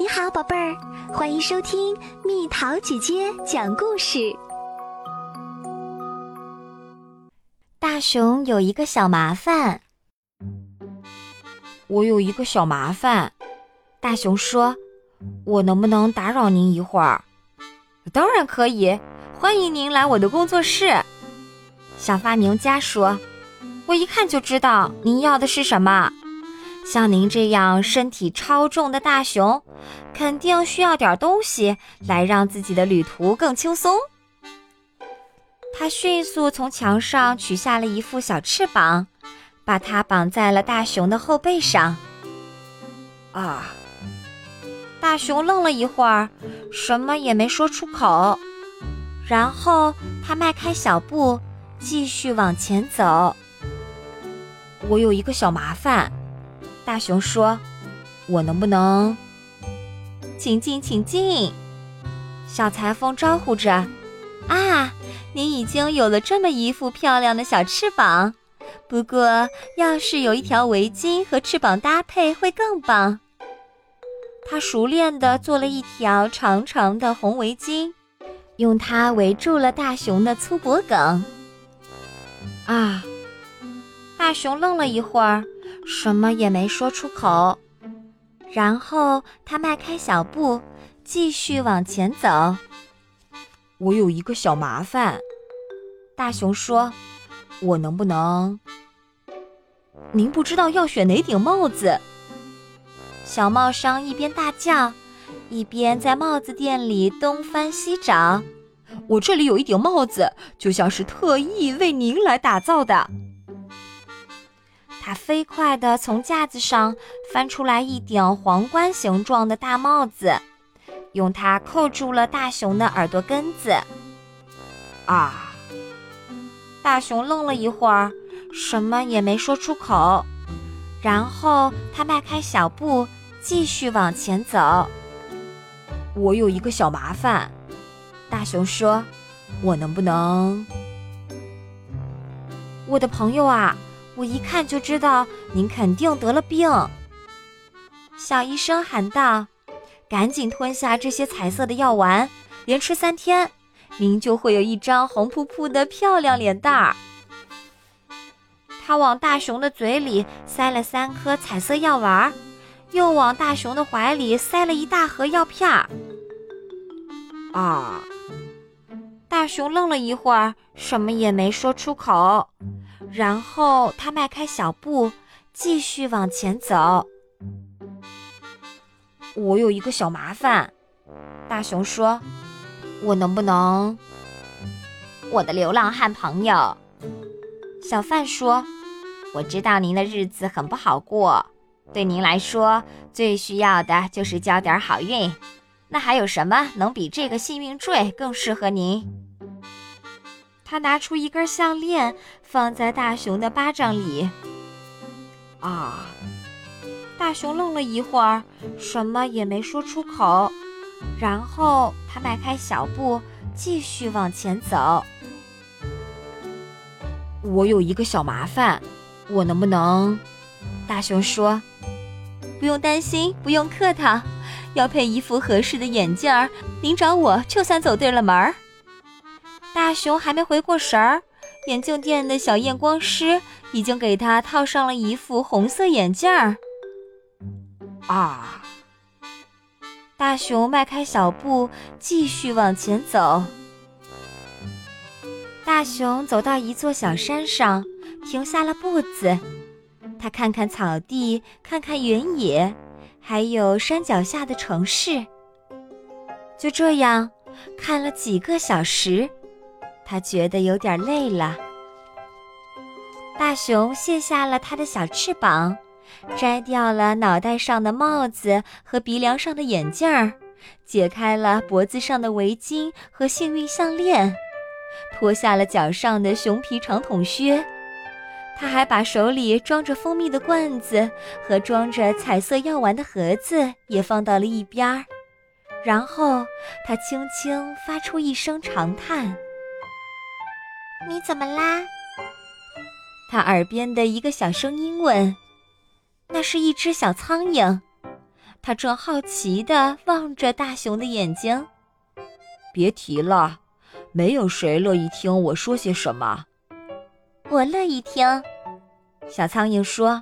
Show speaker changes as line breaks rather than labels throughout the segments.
你好，宝贝儿，欢迎收听蜜桃姐姐讲故事。
大熊有一个小麻烦，
我有一个小麻烦。
大熊说：“
我能不能打扰您一会儿？”“
当然可以，欢迎您来我的工作室。”小发明家说：“我一看就知道您要的是什么。”像您这样身体超重的大熊，肯定需要点东西来让自己的旅途更轻松。他迅速从墙上取下了一副小翅膀，把它绑在了大熊的后背上。
啊！
大熊愣了一会儿，什么也没说出口。然后他迈开小步，继续往前走。
我有一个小麻烦。大熊说：“我能不能，
请进，请进。”小裁缝招呼着：“啊，您已经有了这么一副漂亮的小翅膀，不过要是有一条围巾和翅膀搭配会更棒。”他熟练地做了一条长长的红围巾，用它围住了大熊的粗脖梗。
啊！
大熊愣了一会儿。什么也没说出口，然后他迈开小步，继续往前走。
我有一个小麻烦，
大熊说：“
我能不能？”
您不知道要选哪顶帽子？小帽商一边大叫，一边在帽子店里东翻西找。
我这里有一顶帽子，就像是特意为您来打造的。
他飞快地从架子上翻出来一顶皇冠形状的大帽子，用它扣住了大熊的耳朵根子。
啊！
大熊愣了一会儿，什么也没说出口。然后他迈开小步，继续往前走。
我有一个小麻烦，
大熊说：“
我能不能？”
我的朋友啊！我一看就知道您肯定得了病，小医生喊道：“赶紧吞下这些彩色的药丸，连吃三天，您就会有一张红扑扑的漂亮脸蛋儿。”他往大熊的嘴里塞了三颗彩色药丸，又往大熊的怀里塞了一大盒药片儿。
啊！
大熊愣了一会儿，什么也没说出口。然后他迈开小步，继续往前走。
我有一个小麻烦，大熊说：“我能不能？”
我的流浪汉朋友，小贩说：“我知道您的日子很不好过，对您来说最需要的就是交点好运。那还有什么能比这个幸运坠更适合您？”他拿出一根项链，放在大熊的巴掌里。
啊！
大熊愣了一会儿，什么也没说出口。然后他迈开小步，继续往前走。
我有一个小麻烦，我能不能？
大熊说：“不用担心，不用客套。要配一副合适的眼镜儿，您找我就算走对了门儿。”大熊还没回过神儿，眼镜店的小验光师已经给他套上了一副红色眼镜儿。
啊！
大熊迈开小步，继续往前走。大熊走到一座小山上，停下了步子。他看看草地，看看原野，还有山脚下的城市。就这样，看了几个小时。他觉得有点累了。大熊卸下了他的小翅膀，摘掉了脑袋上的帽子和鼻梁上的眼镜儿，解开了脖子上的围巾和幸运项链，脱下了脚上的熊皮长筒靴。他还把手里装着蜂蜜的罐子和装着彩色药丸的盒子也放到了一边儿，然后他轻轻发出一声长叹。
你怎么啦？
他耳边的一个小声音问：“那是一只小苍蝇。”他正好奇地望着大熊的眼睛。
别提了，没有谁乐意听我说些什么。
我乐意听。小苍蝇说：“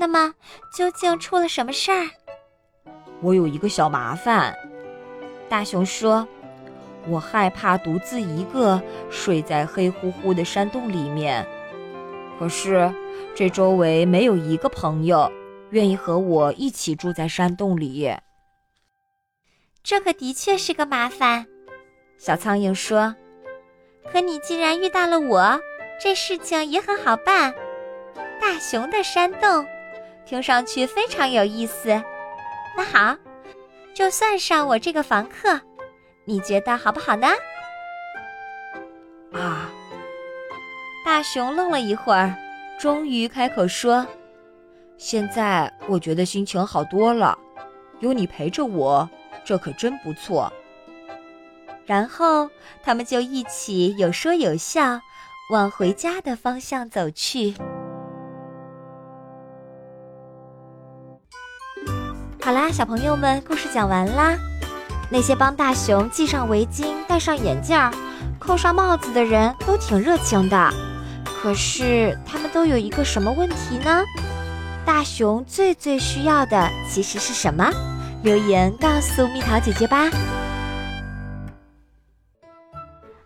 那么，究竟出了什么事儿？”
我有一个小麻烦。大熊说：“我害怕独自一个睡在黑乎乎的山洞里面。可是，这周围没有一个朋友愿意和我一起住在山洞里。
这可的确是个麻烦。”小苍蝇说：“可你既然遇到了我。”这事情也很好办，大熊的山洞，听上去非常有意思。那好，就算上我这个房客，你觉得好不好呢？
啊！
大熊愣了一会儿，终于开口说：“
现在我觉得心情好多了，有你陪着我，这可真不错。”
然后他们就一起有说有笑。往回家的方向走去。好啦，小朋友们，故事讲完啦。那些帮大熊系上围巾、戴上眼镜、扣上帽子的人都挺热情的，可是他们都有一个什么问题呢？大熊最最需要的其实是什么？留言告诉蜜桃姐姐吧。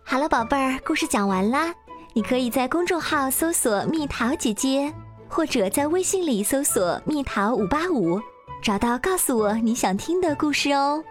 好了，宝贝儿，故事讲完啦。你可以在公众号搜索“蜜桃姐姐”，或者在微信里搜索“蜜桃五八五”，找到告诉我你想听的故事哦。